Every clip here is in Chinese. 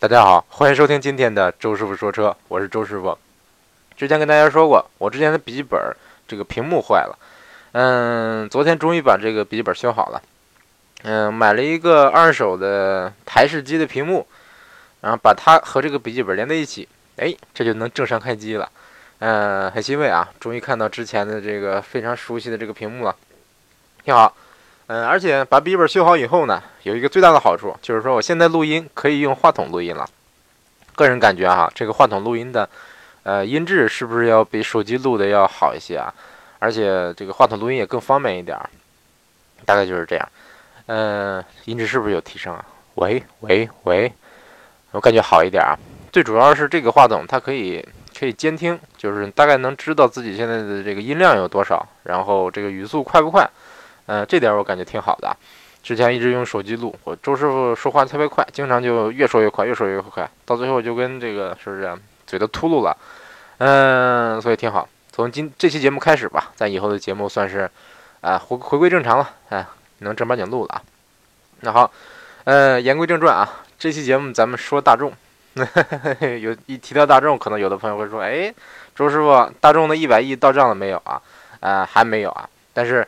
大家好，欢迎收听今天的周师傅说车，我是周师傅。之前跟大家说过，我之前的笔记本这个屏幕坏了，嗯，昨天终于把这个笔记本修好了，嗯，买了一个二手的台式机的屏幕，然后把它和这个笔记本连在一起，哎，这就能正常开机了，嗯，很欣慰啊，终于看到之前的这个非常熟悉的这个屏幕了，挺好。嗯，而且把笔记本修好以后呢，有一个最大的好处，就是说我现在录音可以用话筒录音了。个人感觉哈，这个话筒录音的，呃，音质是不是要比手机录的要好一些啊？而且这个话筒录音也更方便一点儿，大概就是这样。嗯，音质是不是有提升啊？喂喂喂，我感觉好一点啊。最主要是这个话筒它可以可以监听，就是大概能知道自己现在的这个音量有多少，然后这个语速快不快。嗯，这点我感觉挺好的。之前一直用手机录，我周师傅说话特别快，经常就越说越快，越说越快，到最后就跟这个是不是嘴都秃噜了？嗯，所以挺好。从今这期节目开始吧，咱以后的节目算是啊回回归正常了，哎，能正儿八经录了啊。那好，呃，言归正传啊，这期节目咱们说大众。有一提到大众，可能有的朋友会说，哎，周师傅，大众的一百亿到账了没有啊？呃，还没有啊，但是。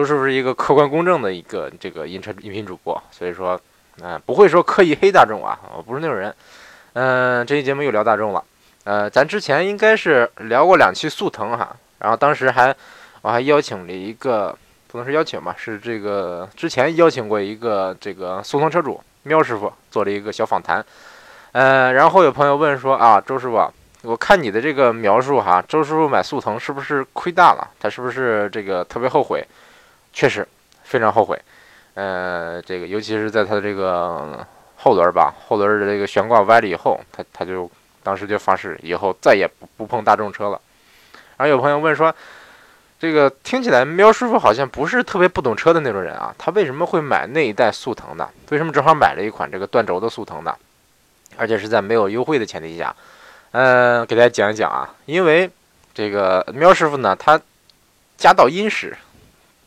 周师傅是一个客观公正的一个这个音车音频主播，所以说，嗯，不会说刻意黑大众啊，我不是那种人。嗯，这期节目又聊大众了。呃，咱之前应该是聊过两期速腾哈，然后当时还我还邀请了一个，不能说邀请吧，是这个之前邀请过一个这个速腾车主喵师傅做了一个小访谈。呃，然后有朋友问说啊，周师傅，我看你的这个描述哈，周师傅买速腾是不是亏大了？他是不是这个特别后悔？确实非常后悔，呃，这个尤其是在他的这个后轮吧，后轮的这个悬挂歪了以后，他他就当时就发誓以后再也不不碰大众车了。然后有朋友问说，这个听起来喵师傅好像不是特别不懂车的那种人啊，他为什么会买那一代速腾的？为什么正好买了一款这个断轴的速腾的？而且是在没有优惠的前提下，嗯，给大家讲一讲啊，因为这个喵师傅呢，他家道殷实。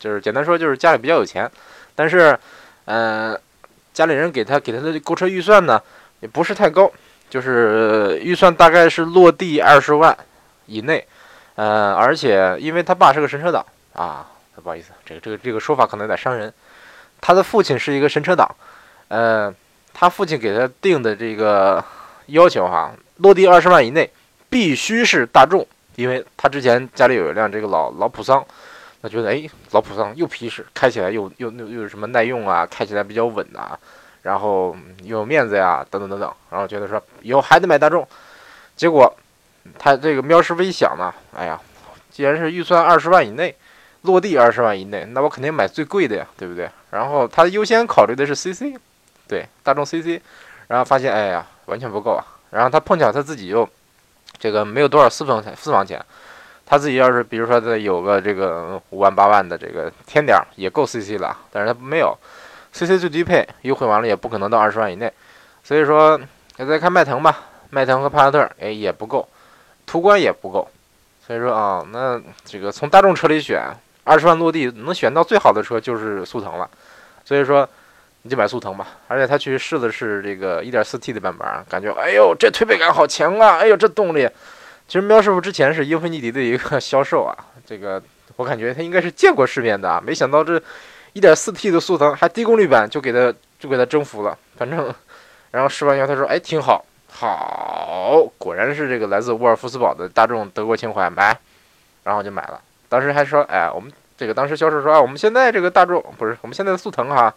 就是简单说，就是家里比较有钱，但是，嗯，家里人给他给他的购车预算呢，也不是太高，就是预算大概是落地二十万以内，呃，而且因为他爸是个神车党啊，不好意思，这个这个这个说法可能有点伤人，他的父亲是一个神车党，呃，他父亲给他定的这个要求哈，落地二十万以内必须是大众，因为他之前家里有一辆这个老老普桑。他觉得哎，老普桑又皮实，开起来又又又又什么耐用啊，开起来比较稳啊，然后又有面子呀，等等等等，然后觉得说以后还得买大众。结果他这个喵师傅一想呢，哎呀，既然是预算二十万以内，落地二十万以内，那我肯定买最贵的呀，对不对？然后他优先考虑的是 CC，对，大众 CC，然后发现哎呀，完全不够啊。然后他碰巧他自己又这个没有多少私房钱，私房钱。他自己要是比如说他有个这个五万八万的这个天点也够 CC 了，但是他没有，CC 最低配优惠完了也不可能到二十万以内，所以说再看迈腾吧，迈腾和帕萨特哎也不够，途观也不够，所以说啊那这个从大众车里选二十万落地能选到最好的车就是速腾了，所以说你就买速腾吧，而且他去试的是这个 1.4T 的版本，感觉哎呦这推背感好强啊，哎呦这动力。其实喵师傅之前是英菲尼迪的一个销售啊，这个我感觉他应该是见过世面的啊，没想到这 1.4T 的速腾还低功率版就给他就给他征服了，反正然后试完以后他说哎挺好，好，果然是这个来自沃尔夫斯堡的大众德国情怀，买，然后就买了。当时还说哎我们这个当时销售说啊我们现在这个大众不是我们现在的速腾哈，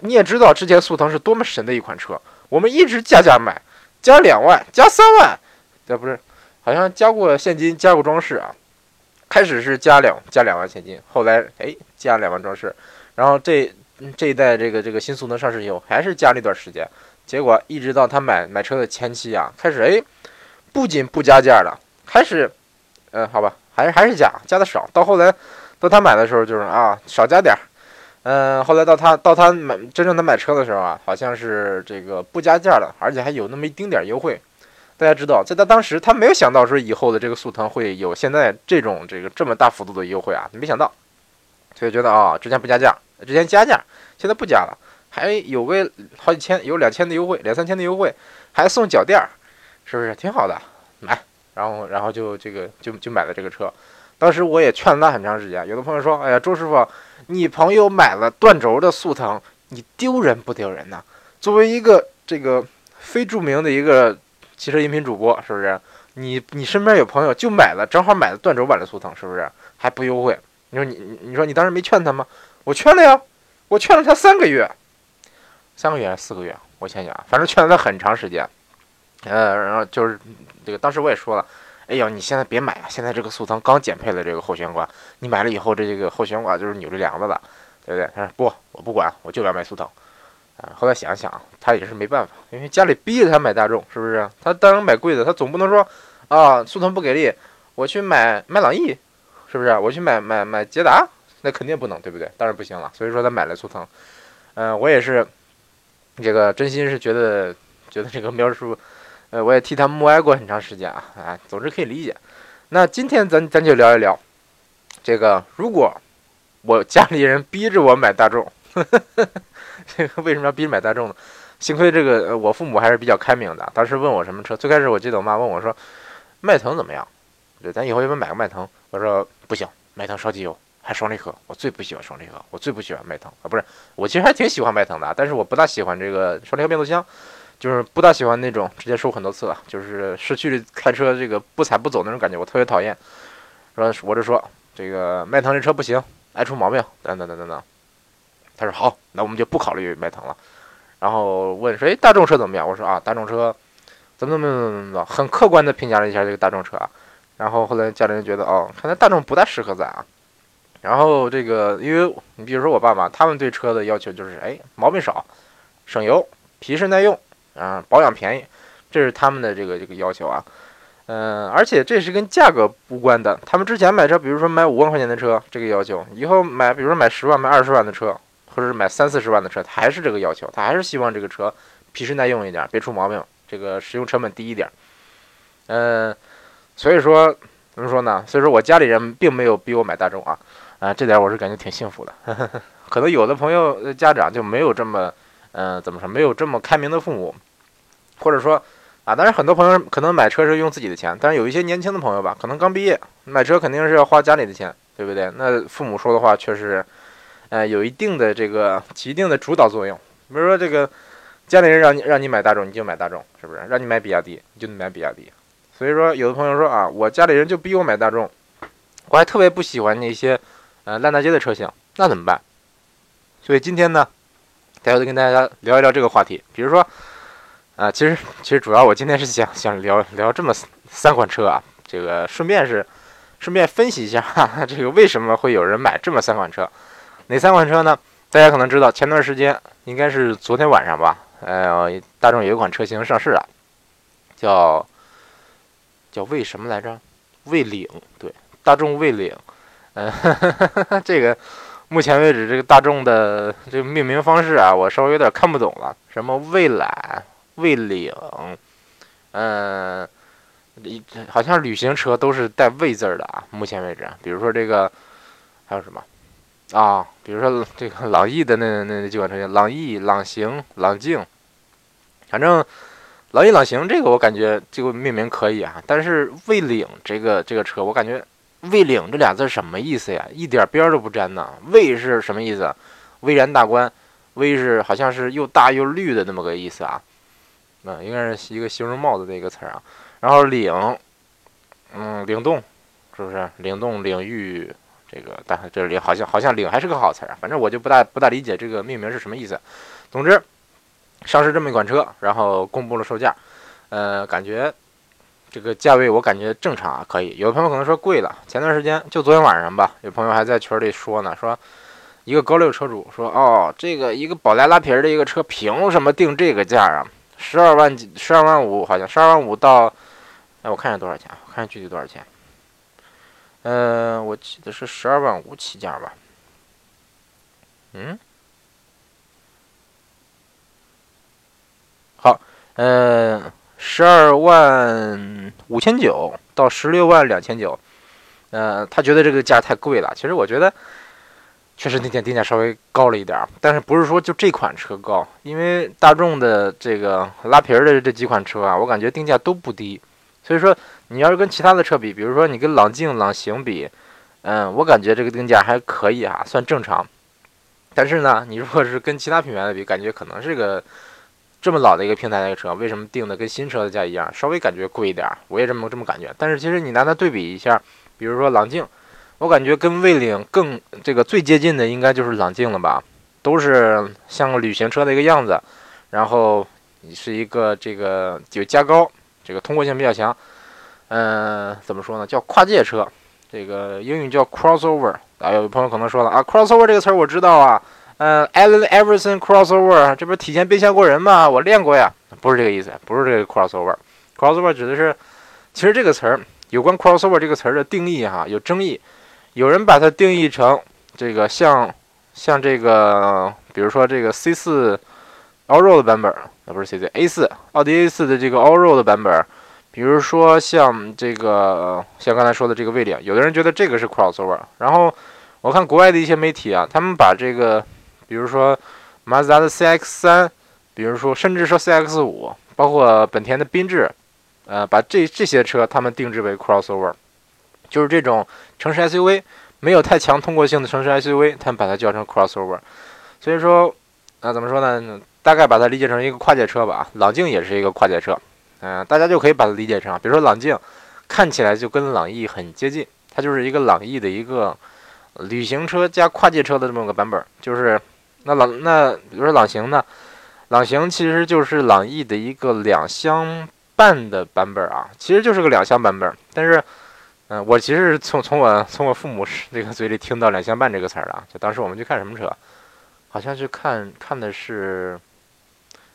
你也知道之前速腾是多么神的一款车，我们一直加价买，加两万加三万，这不是。好像加过现金，加过装饰啊。开始是加两加两万现金，后来哎加两万装饰，然后这这一代这个这个新速腾上市以后，还是加了一段时间。结果一直到他买买车的前期啊，开始哎不仅不加价了，开始嗯好吧，还是还是加加的少。到后来到他买的时候就是啊少加点儿，嗯后来到他到他买真正他买车的时候啊，好像是这个不加价了，而且还有那么一丁点儿优惠。大家知道，在他当时，他没有想到说以后的这个速腾会有现在这种这个这么大幅度的优惠啊，没想到，所以觉得啊，之前不加价，之前加价，现在不加了，还有个好几千，有两千的优惠，两三千的优惠，还送脚垫儿，是不是挺好的？买，然后然后就这个就就买了这个车。当时我也劝了他很长时间。有的朋友说：“哎呀，周师傅，你朋友买了断轴的速腾，你丢人不丢人呢？作为一个这个非著名的一个汽车音频主播，是不是？你你身边有朋友就买了，正好买了断轴版的速腾，是不是还不优惠？你说你你说你当时没劝他吗？我劝了呀，我劝了他三个月。”三个月还是四个月？我想想，反正劝了他很长时间。呃，然后就是这个，当时我也说了，哎呀，你现在别买啊！现在这个速腾刚减配了这个后悬挂，你买了以后，这这个后悬挂就是扭着梁子了，对不对？他说不，我不管，我就要买速腾。啊，后来想想，他也是没办法，因为家里逼着他买大众，是不是？他当然买贵的，他总不能说啊，速腾不给力，我去买买朗逸，是不是？我去买买买捷达，那肯定不能，对不对？当然不行了。所以说他买了速腾。嗯，我也是。这个真心是觉得觉得这个苗叔，呃，我也替他默哀过很长时间啊啊，总之可以理解。那今天咱咱就聊一聊，这个如果我家里人逼着我买大众，这 个为什么要逼着买大众呢？幸亏这个我父母还是比较开明的，当时问我什么车，最开始我记得我妈问我说，迈腾怎么样？对，咱以后要不要买个迈腾？我说不行，迈腾烧机油。还双离合，我最不喜欢双离合，我最不喜欢迈腾啊！不是，我其实还挺喜欢迈腾的，但是我不大喜欢这个双离合变速箱，就是不大喜欢那种直接说很多次了，就是市区里开车这个不踩不走那种感觉，我特别讨厌。说我就说这个迈腾这车不行，爱出毛病，等等等等等。他说好，那我们就不考虑迈腾了。然后问说，哎，大众车怎么样？我说啊，大众车怎么怎么怎么怎么怎么，很客观的评价了一下这个大众车啊。然后后来家里人觉得，哦，看来大众不大适合咱啊。然后这个，因为你比如说我爸妈，他们对车的要求就是，哎，毛病少，省油，皮实耐用，啊，保养便宜，这是他们的这个这个要求啊。嗯，而且这是跟价格无关的。他们之前买车，比如说买五万块钱的车，这个要求，以后买，比如说买十万、买二十万的车，或者是买三四十万的车，他还是这个要求，他还是希望这个车皮实耐用一点，别出毛病，这个使用成本低一点。嗯，所以说怎么说呢？所以说我家里人并没有逼我买大众啊。啊，这点我是感觉挺幸福的。可能有的朋友家长就没有这么，嗯，怎么说，没有这么开明的父母，或者说，啊，当然很多朋友可能买车是用自己的钱，但是有一些年轻的朋友吧，可能刚毕业，买车肯定是要花家里的钱，对不对？那父母说的话确实，呃，有一定的这个起一定的主导作用。比如说这个家里人让你让你买大众，你就买大众，是不是？让你买比亚迪，你就买比亚迪。所以说，有的朋友说啊，我家里人就逼我买大众，我还特别不喜欢那些。呃，烂大街的车型那怎么办？所以今天呢，待会就跟大家聊一聊这个话题。比如说，啊，其实其实主要我今天是想想聊聊这么三款车啊，这个顺便是顺便分析一下，这个为什么会有人买这么三款车？哪三款车呢？大家可能知道，前段时间应该是昨天晚上吧，呃，大众有一款车型上市了，叫叫魏什么来着？魏领，对，大众魏领。嗯，这个目前为止，这个大众的这个命名方式啊，我稍微有点看不懂了。什么蔚揽、蔚领，嗯，好像旅行车都是带“蔚”字的啊。目前为止，比如说这个还有什么啊？比如说 这个 朗逸的那那那几款车型，朗逸、朗行、朗境，反正朗逸、朗行这个我感觉这个命名可以啊。但是蔚领这个这个车，我感觉。蔚领这俩字什么意思呀？一点边都不沾呢。蔚是什么意思？巍然大观。蔚是好像是又大又绿的那么个意思啊。嗯，应该是一个形容帽子的一个词儿啊。然后领，嗯，领动，是不是？领动领域，这个但这里好像好像领还是个好词啊。反正我就不大不大理解这个命名是什么意思。总之，上市这么一款车，然后公布了售价，呃，感觉。这个价位我感觉正常啊，可以。有的朋友可能说贵了。前段时间就昨天晚上吧，有朋友还在群里说呢，说一个高六车主说，哦，这个一个宝来拉皮儿的一个车，凭什么定这个价啊？十二万几，十二万五，好像十二万五到，哎，我看一下多少钱，我看具体多少钱。嗯，我记得是十二万五起价吧。嗯，好，嗯。十二万五千九到十六万两千九，呃，他觉得这个价太贵了。其实我觉得，确实那天定价稍微高了一点，但是不是说就这款车高？因为大众的这个拉皮儿的这几款车啊，我感觉定价都不低。所以说，你要是跟其他的车比，比如说你跟朗境、朗行比，嗯，我感觉这个定价还可以哈，算正常。但是呢，你如果是跟其他品牌的比，感觉可能是个这么老的一个平台的一个车，为什么定的跟新车的价一样，稍微感觉贵一点？我也这么这么感觉。但是其实你拿它对比一下，比如说朗境，我感觉跟魏领更这个最接近的应该就是朗境了吧，都是像个旅行车的一个样子，然后是一个这个有加高。这个通过性比较强，嗯，怎么说呢？叫跨界车，这个英语叫 crossover。啊，有朋友可能说了啊，crossover 这个词儿我知道啊，嗯，Allen Iverson crossover，这不是体前变相过人吗？我练过呀，不是这个意思，不是这个 crossover。crossover 指的是，其实这个词儿有关 crossover 这个词儿的定义哈有争议，有人把它定义成这个像像这个，比如说这个 C 四 Allroad 的版本。啊，不是 C 四 A 四，奥迪 A 四的这个 Allroad 的版本，比如说像这个，像刚才说的这个魏领，有的人觉得这个是 crossover。然后我看国外的一些媒体啊，他们把这个，比如说马自达的 C X 三，比如说甚至说 C X 五，包括本田的缤智，呃，把这这些车他们定制为 crossover，就是这种城市 S U V 没有太强通过性的城市 S U V，他们把它叫成 crossover。所以说，啊，怎么说呢？大概把它理解成一个跨界车吧，朗境也是一个跨界车，嗯，大家就可以把它理解成，比如说朗境看起来就跟朗逸很接近，它就是一个朗逸的一个旅行车加跨界车的这么个版本，就是那朗那比如说朗行呢，朗行其实就是朗逸的一个两厢半的版本啊，其实就是个两厢版本，但是，嗯，我其实是从从我从我父母这个嘴里听到两厢半这个词儿的，就当时我们去看什么车，好像是看看的是。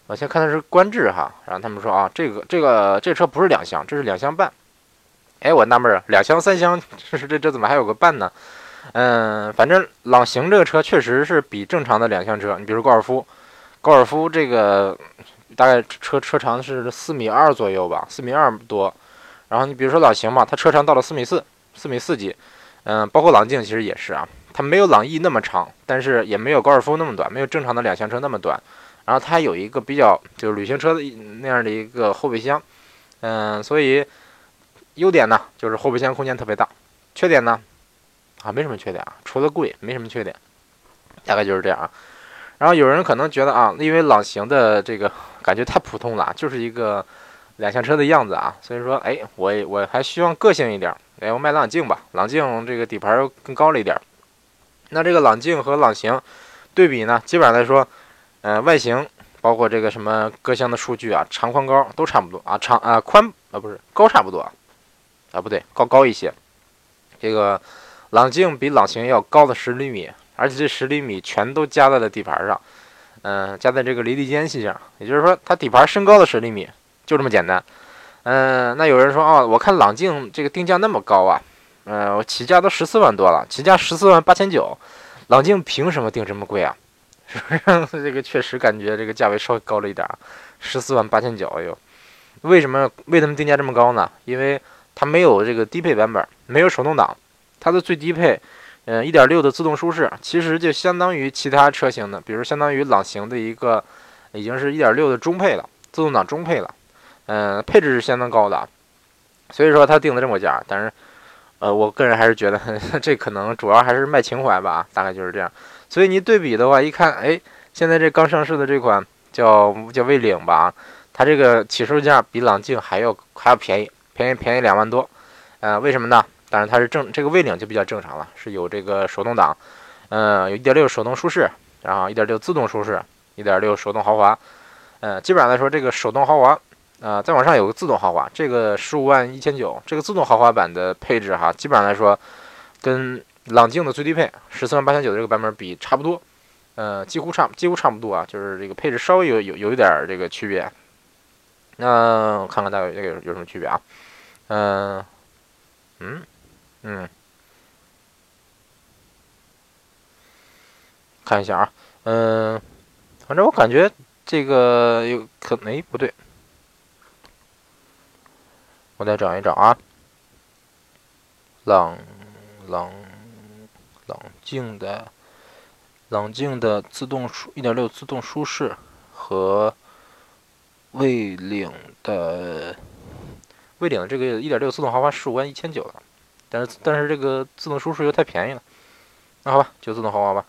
我先看的是观致哈，然后他们说啊，这个这个这车不是两厢，这是两厢半。哎，我纳闷儿，两厢三厢，这这这怎么还有个半呢？嗯，反正朗行这个车确实是比正常的两厢车，你比如高尔夫，高尔夫这个大概车车长是四米二左右吧，四米二多。然后你比如说朗行嘛，它车长到了四米四，四米四几。嗯，包括朗境其实也是啊，它没有朗逸那么长，但是也没有高尔夫那么短，没有正常的两厢车那么短。然后它有一个比较就是旅行车的那样的一个后备箱，嗯，所以优点呢就是后备箱空间特别大，缺点呢啊没什么缺点啊，除了贵没什么缺点，大概就是这样啊。然后有人可能觉得啊，因为朗行的这个感觉太普通了，就是一个两厢车的样子啊，所以说哎我我还希望个性一点，哎我买朗境吧，朗境这个底盘更高了一点。那这个朗境和朗行对比呢，基本上来说。呃，外形包括这个什么各项的数据啊，长宽高都差不多啊，长啊宽啊不是高差不多啊，啊不对高高一些。这个朗境比朗行要高了十厘米，而且这十厘米全都加在了底盘上，嗯，加在这个离地间隙上，也就是说它底盘升高了十厘米，就这么简单。嗯，那有人说哦，我看朗境这个定价那么高啊，嗯，我起价都十四万多了，起价十四万八千九，朗境凭什么定这么贵啊？是不是 这个确实感觉这个价位稍微高了一点儿，十四万八千九哎呦，为什么为什么定价这么高呢？因为它没有这个低配版本，没有手动挡，它的最低配，嗯，一点六的自动舒适，其实就相当于其他车型的，比如相当于朗行的一个，已经是一点六的中配了，自动挡中配了，嗯，配置是相当高的，所以说它定的这么价，但是，呃，我个人还是觉得 这可能主要还是卖情怀吧，大概就是这样。所以你对比的话，一看，哎，现在这刚上市的这款叫叫魏领吧，它这个起售价比朗境还要还要便宜，便宜便宜两万多，呃，为什么呢？当然它是正这个魏领就比较正常了，是有这个手动挡，嗯，有一点六手动舒适，然后一点六自动舒适一点六手动豪华，呃，基本上来说这个手动豪华，呃，再往上有个自动豪华，这个十五万一千九，这个自动豪华版的配置哈，基本上来说跟。朗境的最低配十四万八千九的这个版本比差不多，呃，几乎差几乎差不多啊，就是这个配置稍微有有有一点这个区别。那我看看大概有有什么区别啊？嗯嗯嗯，看一下啊，嗯，反正我感觉这个有可能哎不对，我再找一找啊，朗朗。静的冷静的自动舒1.6自动舒适和蔚领的蔚领的这个1.6自动豪华十五万一千九了，但是但是这个自动舒适又太便宜了，那好吧，就自动豪华吧。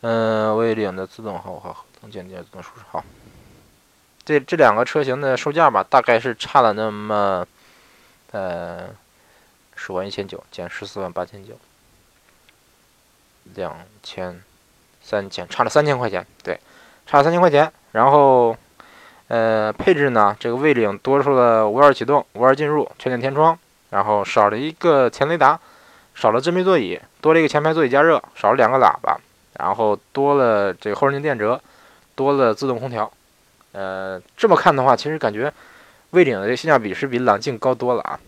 嗯，蔚领的自动豪华合同简介自动舒适好。这这两个车型的售价吧，大概是差了那么呃十万一千九减十四万八千九，两千。三千差了三千块钱，对，差了三千块钱。然后，呃，配置呢？这个蔚领多出了无钥匙启动、无钥匙进入、全景天窗，然后少了一个前雷达，少了真皮座椅，多了一个前排座椅加热，少了两个喇叭，然后多了这个后视镜电折，多了自动空调。呃，这么看的话，其实感觉蔚领的这性价比是比朗境高多了啊。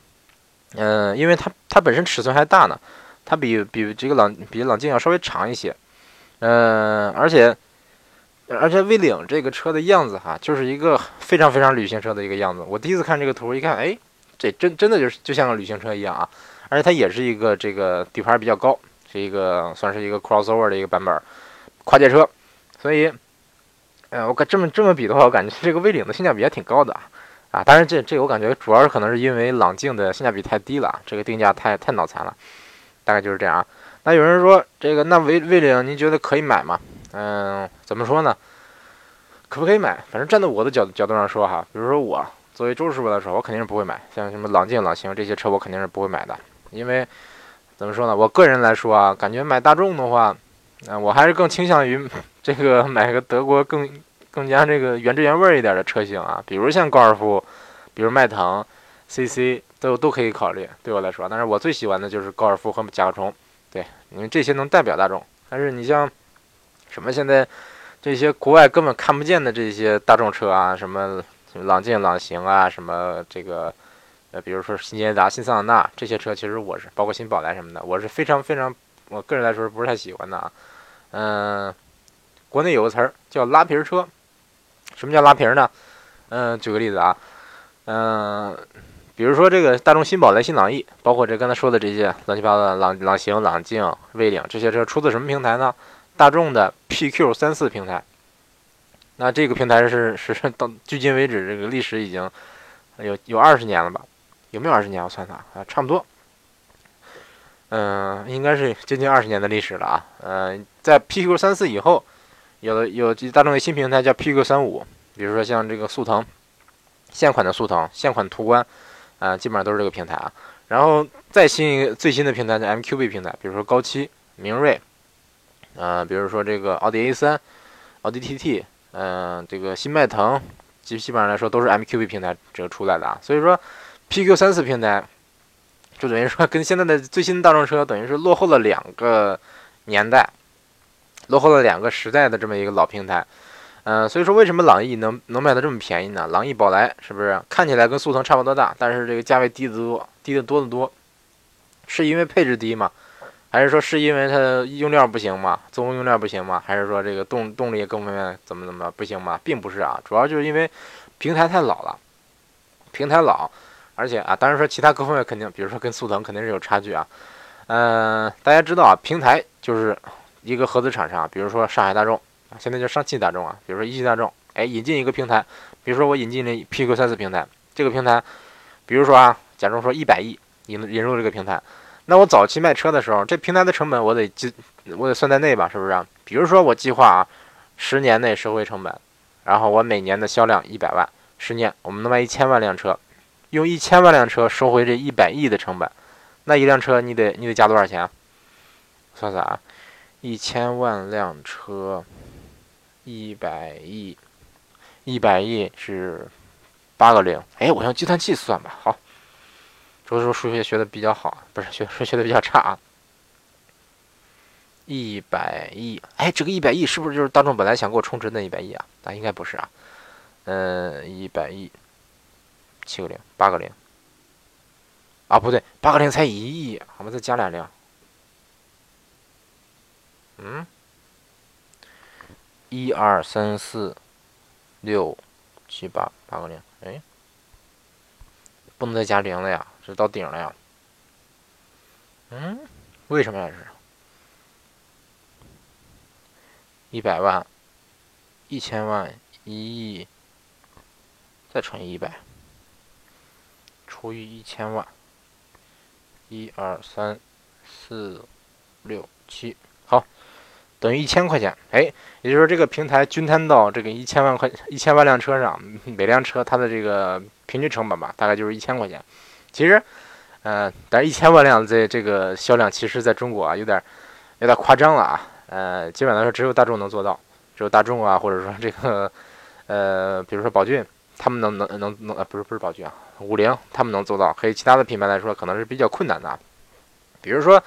嗯，因为它它本身尺寸还大呢，它比比这个朗比朗境要稍微长一些。嗯，而且，而且威领这个车的样子哈，就是一个非常非常旅行车的一个样子。我第一次看这个图，一看，哎，这真真的就是就像个旅行车一样啊！而且它也是一个这个底盘比较高，是一个算是一个 crossover 的一个版本，跨界车。所以，呃，我感这么这么比的话，我感觉这个威领的性价比还挺高的啊！啊，当然这这我感觉主要是可能是因为朗境的性价比太低了，这个定价太太脑残了，大概就是这样啊。那有人说这个那威威领您觉得可以买吗？嗯，怎么说呢？可不可以买？反正站在我的角角度上说哈，比如说我作为周师傅来说，我肯定是不会买。像什么朗境、朗行这些车，我肯定是不会买的。因为怎么说呢？我个人来说啊，感觉买大众的话，嗯，我还是更倾向于这个买个德国更更加这个原汁原味一点的车型啊，比如像高尔夫，比如迈腾、CC 都都可以考虑。对我来说，但是我最喜欢的就是高尔夫和甲壳虫。对，因为这些能代表大众，但是你像什么现在这些国外根本看不见的这些大众车啊，什么朗境、朗行啊，什么这个呃，比如说新捷达、新桑塔纳这些车，其实我是包括新宝来什么的，我是非常非常，我个人来说是不是太喜欢的啊。嗯，国内有个词儿叫拉皮儿车，什么叫拉皮儿呢？嗯，举个例子啊，嗯。比如说这个大众新宝来、新朗逸，包括这刚才说的这些乱七八糟的朗朗行、朗境、威领这些车，出自什么平台呢？大众的 PQ 三四平台。那这个平台是 是到距今为止，这个历史已经有有二十年了吧？有没有二十年？我算算啊，差不多。嗯，应该是接近二十年的历史了啊。嗯，在 PQ 三四以后，有的有大众的新平台叫 PQ 三五，比如说像这个速腾，现款的速腾，现款途观。啊，基本上都是这个平台啊，然后再新一个最新的平台叫 MQB 平台，比如说高七、明锐，呃，比如说这个奥迪 A3、奥迪 TT，嗯，这个新迈腾，基基本上来说都是 MQB 平台这个出来的啊，所以说 PQ 三四平台就等于说跟现在的最新的大众车等于是落后了两个年代，落后了两个时代的这么一个老平台。嗯，所以说为什么朗逸能能卖的这么便宜呢？朗逸宝来是不是看起来跟速腾差不多大，但是这个价位低得多，低得多得多，是因为配置低吗？还是说是因为它用料不行吗？综合用料不行吗？还是说这个动动力各方面怎么怎么不行吗？并不是啊，主要就是因为平台太老了，平台老，而且啊，当然说其他各方面肯定，比如说跟速腾肯定是有差距啊。嗯，大家知道啊，平台就是一个合资厂商，比如说上海大众。现在叫上汽大众啊，比如说一汽大众，哎，引进一个平台，比如说我引进了 PQ 三四平台，这个平台，比如说啊，假如说一百亿引引入这个平台，那我早期卖车的时候，这平台的成本我得计，我得算在内吧，是不是？啊比如说我计划啊，十年内收回成本，然后我每年的销量一百万，十年我们能卖一千万辆车，用一千万辆车收回这一百亿的成本，那一辆车你得你得加多少钱？算算啊，一千万辆车。一百亿，一百亿是八个零。哎，我用计算器算吧。好，周叔数学学的比较好，不是学数学的比较差啊。一百亿，哎，这个一百亿是不是就是大众本来想给我充值的一百亿啊？那应该不是啊。嗯，一百亿，七个零，八个零。啊，不对，八个零才一亿，我们再加俩零。嗯。一二三四，六七八八个零，哎，不能再加零了呀，这到顶了呀。嗯，为什么呀？是一百万、一千万、一亿，再乘以一百，除以一千万，一二三四六七，等于一千块钱。哎，也就是说这个平台均摊到这个一千万块一千万辆车上，每辆车它的这个平均成本吧，大概就是一千块钱。其实，呃，但是一千万辆这这个销量，其实在中国啊，有点有点夸张了啊。呃，基本来说，只有大众能做到，只有大众啊，或者说这个，呃，比如说宝骏，他们能能能能，呃，不是不是宝骏啊，五菱他们能做到，和其他的品牌来说，可能是比较困难的。比如说，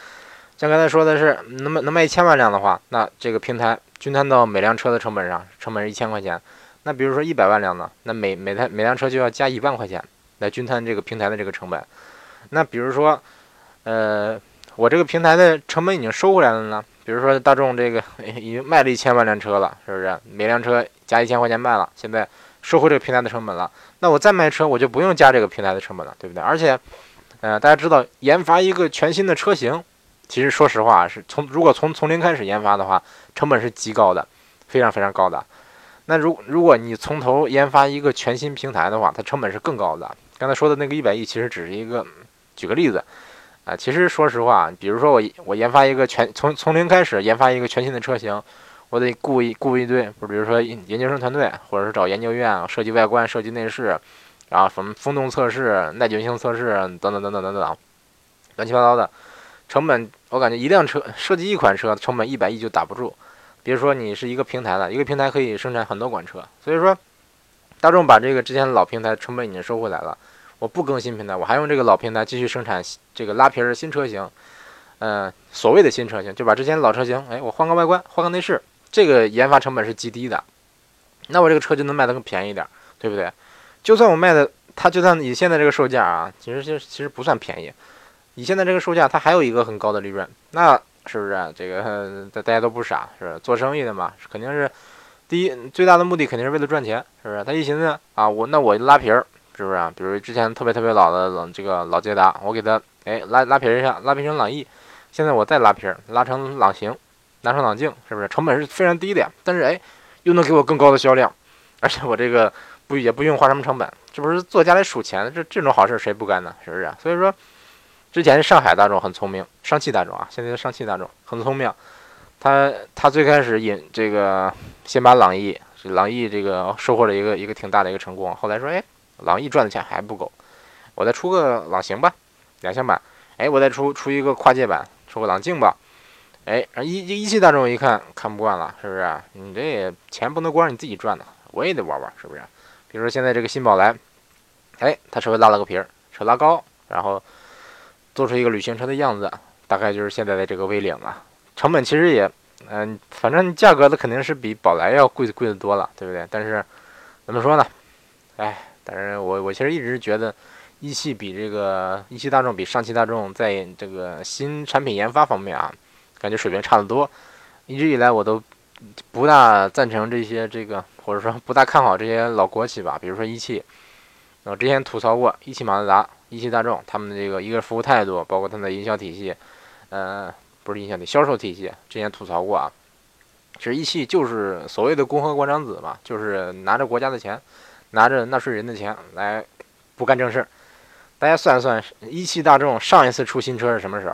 像刚才说的是，能卖能卖一千万辆的话，那这个平台均摊到每辆车的成本上，成本是一千块钱。那比如说一百万辆呢，那每每台每辆车就要加一万块钱来均摊这个平台的这个成本。那比如说，呃，我这个平台的成本已经收回来了呢。比如说大众这个 已经卖了一千万辆车了，是不是？每辆车加一千块钱卖了，现在收回这个平台的成本了。那我再卖车，我就不用加这个平台的成本了，对不对？而且，呃，大家知道研发一个全新的车型，其实说实话是从如果从从零开始研发的话，成本是极高的，非常非常高的。那如如果你从头研发一个全新平台的话，它成本是更高的。刚才说的那个一百亿，其实只是一个举个例子。啊，其实说实话，比如说我我研发一个全从从零开始研发一个全新的车型，我得雇一雇一堆，不比如说研究生团队，或者是找研究院设计外观、设计内饰，然后什么风洞测试、耐久性测试等等等等等等，乱七八糟的，成本我感觉一辆车设计一款车成本一百亿就打不住，别说你是一个平台了，一个平台可以生产很多款车，所以说大众把这个之前老平台成本已经收回来了。我不更新平台，我还用这个老平台继续生产这个拉皮儿新车型，嗯，所谓的新车型，就把之前老车型，哎，我换个外观，换个内饰，这个研发成本是极低的，那我这个车就能卖得更便宜点，对不对？就算我卖的，它就算以现在这个售价啊，其实其实其实不算便宜，你现在这个售价，它还有一个很高的利润，那是不是？这个 大大家都不傻，是做生意的嘛，肯定是第一最大的目的肯定是为了赚钱，是不是？他一寻思啊，我那我拉皮儿。是不是啊？比如之前特别特别老的老这个老捷达，我给他哎拉拉皮儿一下，拉皮成朗逸，现在我再拉皮儿，拉成朗行，拉成朗境，是不是成本是非常低的？但是哎，又能给我更高的销量，而且我这个不也不用花什么成本，这不是做家里数钱？这这种好事谁不干呢？是不是？所以说，之前上海大众很聪明，上汽大众啊，现在的上汽大众很聪明，他他最开始引这个先把朗逸，朗逸这个收获了一个一个挺大的一个成功，后来说哎。朗逸赚的钱还不够，我再出个朗行吧，两厢版。哎，我再出出一个跨界版，出个朗境吧。哎，一一汽大众一看看不惯了，是不是？你这也钱不能光是你自己赚的，我也得玩玩，是不是？比如说现在这个新宝来，哎，它稍微拉了个皮儿，车拉高，然后做出一个旅行车的样子，大概就是现在的这个 V 领了。成本其实也，嗯，反正价格的肯定是比宝来要贵贵的多了，对不对？但是怎么说呢？哎。但是我我其实一直觉得，一汽比这个一汽大众比上汽大众在这个新产品研发方面啊，感觉水平差得多。一直以来我都不大赞成这些这个，或者说不大看好这些老国企吧，比如说一汽。我之前吐槽过一汽马自达、一汽大众他们的这个一个服务态度，包括他们的营销体系，呃，不是营销体销售体系，之前吐槽过啊。其实一汽就是所谓的共和国长子嘛，就是拿着国家的钱。拿着纳税人的钱来不干正事儿，大家算一算，一汽大众上一次出新车是什么时候？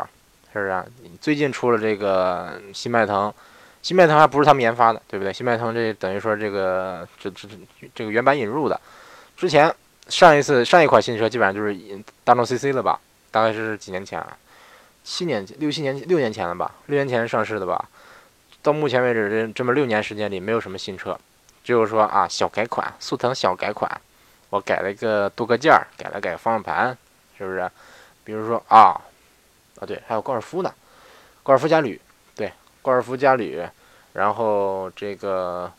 是不是啊？最近出了这个新迈腾，新迈腾还不是他们研发的，对不对？新迈腾这等于说这个这这这个原版引入的。之前上一次上一款新车基本上就是大众 CC 了吧？大概是几年前啊？七年前六七年六年前了吧？六年前上市的吧？到目前为止这这么六年时间里没有什么新车。只有说啊，小改款，速腾小改款，我改了一个多个件儿，改了改方向盘，是不是？比如说啊，啊对，还有高尔夫呢，高尔夫加旅，对，高尔夫加旅，然后这个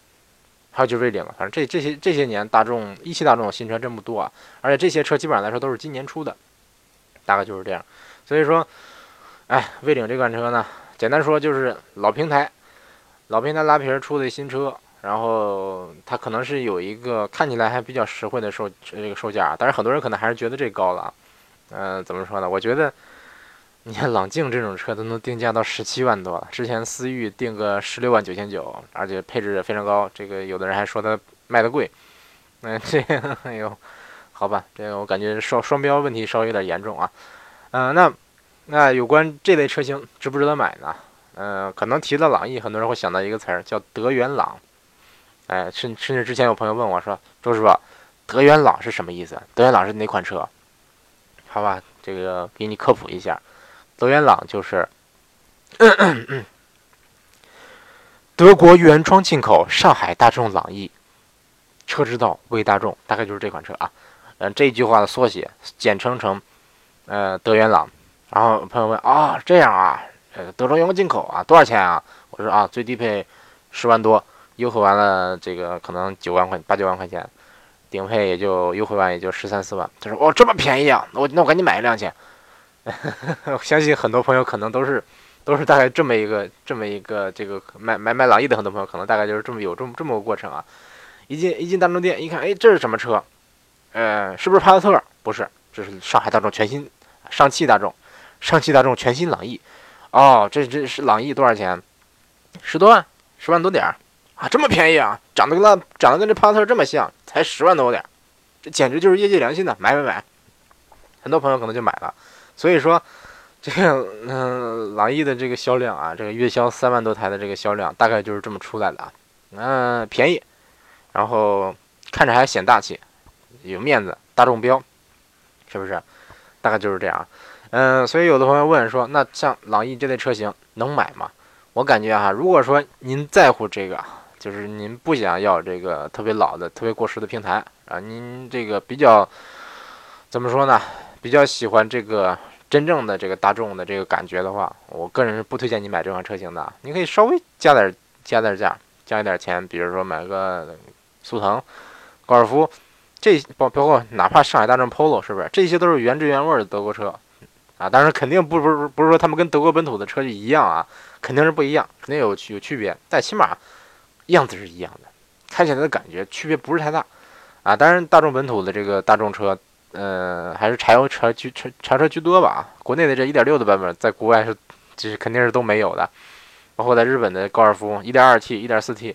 还有就是锐领了，反正这这些这些年大众一汽大众新车真不多啊，而且这些车基本上来说都是今年出的，大概就是这样。所以说，哎，锐领这款车呢，简单说就是老平台，老平台拉皮儿出的新车。然后它可能是有一个看起来还比较实惠的售这个售价，但是很多人可能还是觉得这高了。嗯，怎么说呢？我觉得，你看朗境这种车都能定价到十七万多了，之前思域定个十六万九千九，而且配置也非常高。这个有的人还说它卖的贵，嗯，这个哎呦，好吧，这个我感觉双双标问题稍微有点严重啊。嗯，那那有关这类车型值不值得买呢？嗯，可能提到朗逸，很多人会想到一个词儿叫德源朗。哎，甚甚至之前有朋友问我说：“周师傅，德源朗是什么意思？德源朗是哪款车？”好吧，这个给你科普一下。德源朗就是 德国原装进口上海大众朗逸，车之道为大众，大概就是这款车啊。嗯，这句话的缩写，简称成呃德源朗。然后朋友问啊，这样啊，呃，德国原装进口啊，多少钱啊？我说啊，最低配十万多，优惠完了这个可能九万块八九万块钱，顶配也就优惠完也就十三四万。他说哦，这么便宜啊，那我那我赶紧买一辆去。相信很多朋友可能都是，都是大概这么一个这么一个这个买买买朗逸的很多朋友可能大概就是这么有这么这么个过程啊。一进一进大众店一看，哎，这是什么车？呃，是不是帕萨特？不是，这是上海大众全新上汽大众，上汽大众全新朗逸。哦，这这是朗逸多少钱？十多万，十万多点儿啊，这么便宜啊？长得跟那长得跟这帕萨特这么像，才十万多点儿，这简直就是业界良心的，买买买！很多朋友可能就买了。所以说，这个嗯，朗逸的这个销量啊，这个月销三万多台的这个销量，大概就是这么出来的啊。嗯，便宜，然后看着还显大气，有面子，大众标，是不是？大概就是这样。嗯，所以有的朋友问说，那像朗逸这类车型能买吗？我感觉哈，如果说您在乎这个，就是您不想要这个特别老的、特别过时的平台啊，您这个比较怎么说呢？比较喜欢这个真正的这个大众的这个感觉的话，我个人是不推荐你买这款车型的。你可以稍微加点加点价，加一点钱，比如说买个速腾、高尔夫，这包包括哪怕上海大众 Polo，是不是？这些都是原汁原味的德国车啊。当然肯定不不是不是说他们跟德国本土的车就一样啊，肯定是不一样，肯定有有区别。但起码样子是一样的，开起来的感觉区别不是太大啊。当然大众本土的这个大众车。呃，还是柴油车居柴柴车居多吧。国内的这1.6的版本，在国外是，就是肯定是都没有的。包括在日本的高尔夫，1.2T、1.4T，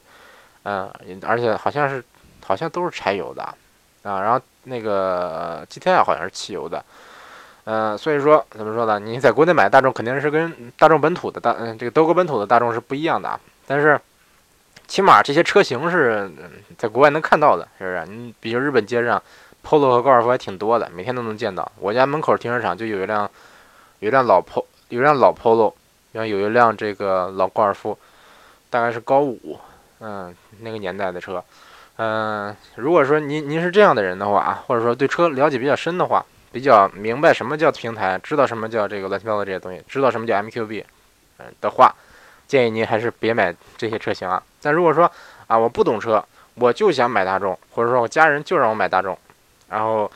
嗯，而且好像是，好像都是柴油的啊。然后那个 GTI 好像是汽油的，嗯，所以说怎么说呢？你在国内买大众肯定是跟大众本土的大，嗯，这个德国本土的大众是不一样的。但是，起码这些车型是在国外能看到的，是不是？你比如日本街上。Polo 和高尔夫还挺多的，每天都能见到。我家门口停车场就有一辆，有一辆老 Polo，有一辆老 Polo，然后有一辆这个老高尔夫，大概是高五，嗯，那个年代的车。嗯，如果说您您是这样的人的话啊，或者说对车了解比较深的话，比较明白什么叫平台，知道什么叫这个乱七八糟这些东西，知道什么叫 MQB，嗯的话，建议您还是别买这些车型啊。但如果说啊，我不懂车，我就想买大众，或者说我家人就让我买大众。然后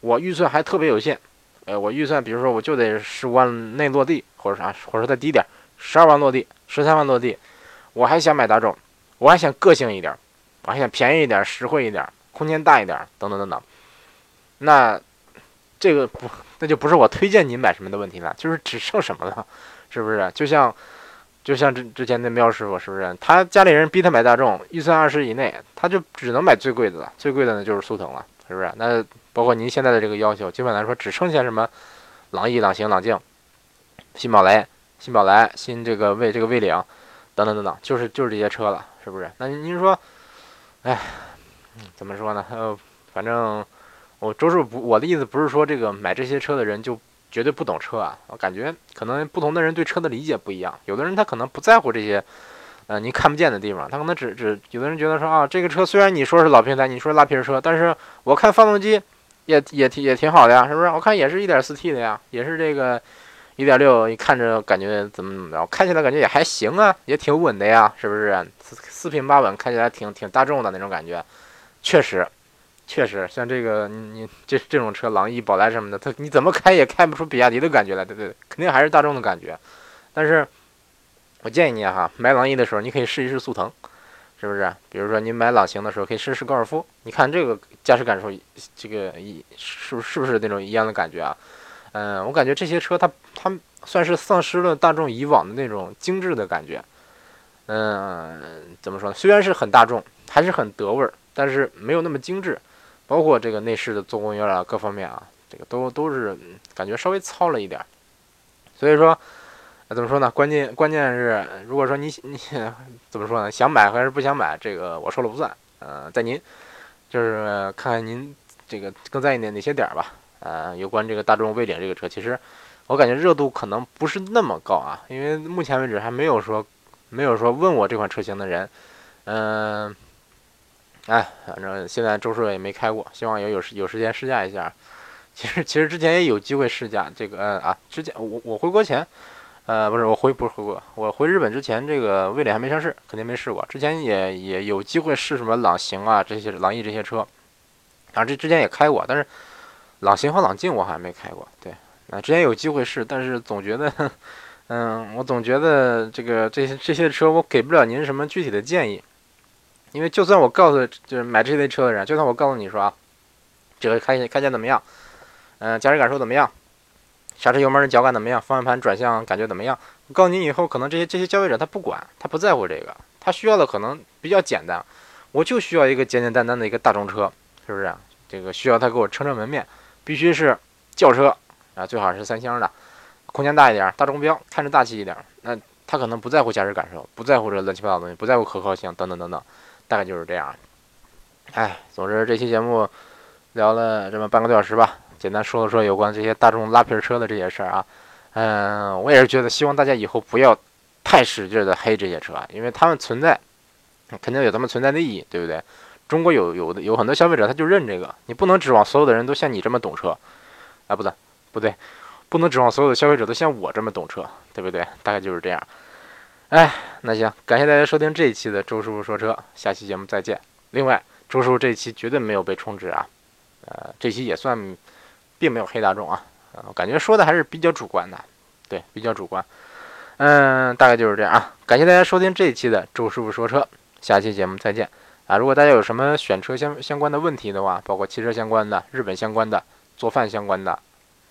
我预算还特别有限，呃，我预算比如说我就得十五万内落地，或者啥，或者再低点，十二万落地，十三万落地，我还想买大众，我还想个性一点，我还想便宜一点，实惠一点，空间大一点，等等等等。那这个不，那就不是我推荐您买什么的问题了，就是只剩什么了，是不是？就像就像之之前那喵师傅，是不是？他家里人逼他买大众，预算二十以内，他就只能买最贵的了，最贵的呢就是速腾了。是不是？那包括您现在的这个要求，基本来说只剩下什么，朗逸、朗行、朗境、新宝来、新宝来、新这个魏这个魏领，等等等等，就是就是这些车了，是不是？那您说，哎，怎么说呢？呃，反正我周师傅不，我的意思不是说这个买这些车的人就绝对不懂车啊。我感觉可能不同的人对车的理解不一样，有的人他可能不在乎这些。呃，您看不见的地方，他可能只只有的人觉得说啊，这个车虽然你说是老平台，你说拉皮车，但是我看发动机也也挺也挺好的呀，是不是？我看也是一点四 T 的呀，也是这个一点六，你看着感觉怎么怎么着，开起来感觉也还行啊，也挺稳的呀，是不是？四四平八稳，开起来挺挺大众的那种感觉，确实，确实，像这个你你这这种车，朗逸、宝来什么的，它你怎么开也开不出比亚迪的感觉来，对对？肯定还是大众的感觉，但是。我建议你哈，买朗逸的时候，你可以试一试速腾，是不是？比如说你买朗行的时候，可以试试高尔夫，你看这个驾驶感受，这个一是不是不是那种一样的感觉啊？嗯，我感觉这些车它它算是丧失了大众以往的那种精致的感觉。嗯，怎么说呢？虽然是很大众，还是很德味儿，但是没有那么精致。包括这个内饰的做工啊，各方面啊，这个都都是感觉稍微糙了一点。所以说，怎么说呢？关键关键是，如果说你你 怎么说呢？想买还是不想买？这个我说了不算。呃，在您，就是看看您这个更在意哪哪些点吧。呃，有关这个大众蔚领这个车，其实我感觉热度可能不是那么高啊，因为目前为止还没有说。没有说问我这款车型的人，嗯，哎，反正现在周叔也没开过，希望有有有时间试驾一下。其实其实之前也有机会试驾这个，呃啊，之前我我回国前，呃，不是我回不是回国，我回日本之前，这个蔚领还没上市，肯定没试过。之前也也有机会试什么朗行啊这些朗逸这些车，啊这之前也开过，但是朗行和朗境我好像没开过。对，啊之前有机会试，但是总觉得。嗯，我总觉得这个这些这些车我给不了您什么具体的建议，因为就算我告诉就是买这类车的人，就算我告诉你说啊，这个开开起来怎么样，嗯，驾驶感受怎么样，刹车油门的脚感怎么样，方向盘转向感觉怎么样，我告诉你以后，可能这些这些消费者他不管，他不在乎这个，他需要的可能比较简单，我就需要一个简简单单的一个大众车，是不是？这个需要他给我撑撑门面，必须是轿车啊，最好是三厢的。空间大一点，大中标，看着大气一点，那他可能不在乎驾驶感受，不在乎这乱七八糟东西，不在乎可靠性等等等等，大概就是这样。哎，总之这期节目聊了这么半个多小时吧，简单说了说有关这些大众拉皮车的这些事儿啊。嗯，我也是觉得希望大家以后不要太使劲的黑这些车，因为他们存在肯定有他们存在的意义，对不对？中国有有的有很多消费者他就认这个，你不能指望所有的人都像你这么懂车。啊，不对，不对。不能指望所有的消费者都像我这么懂车，对不对？大概就是这样。哎，那行，感谢大家收听这一期的周师傅说车，下期节目再见。另外，周师傅这一期绝对没有被充值啊，呃，这期也算并没有黑大众啊，呃，感觉说的还是比较主观的，对，比较主观。嗯，大概就是这样啊。感谢大家收听这一期的周师傅说车，下期节目再见啊！如果大家有什么选车相相关的问题的话，包括汽车相关的、日本相关的、做饭相关的。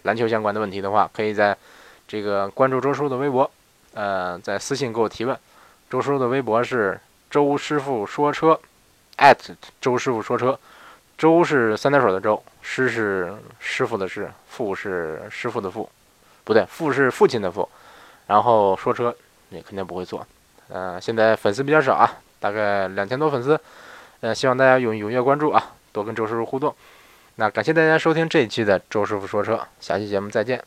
篮球相关的问题的话，可以在这个关注周叔的微博，呃，在私信给我提问。周叔的微博是周师傅说车，at 周师傅说车。周是三点水的周，师是师傅的师，父是师傅的父，不对，父是父亲的父。然后说车你肯定不会错。呃，现在粉丝比较少啊，大概两千多粉丝。呃，希望大家踊踊跃关注啊，多跟周师傅互动。那感谢大家收听这一期的周师傅说车，下期节目再见。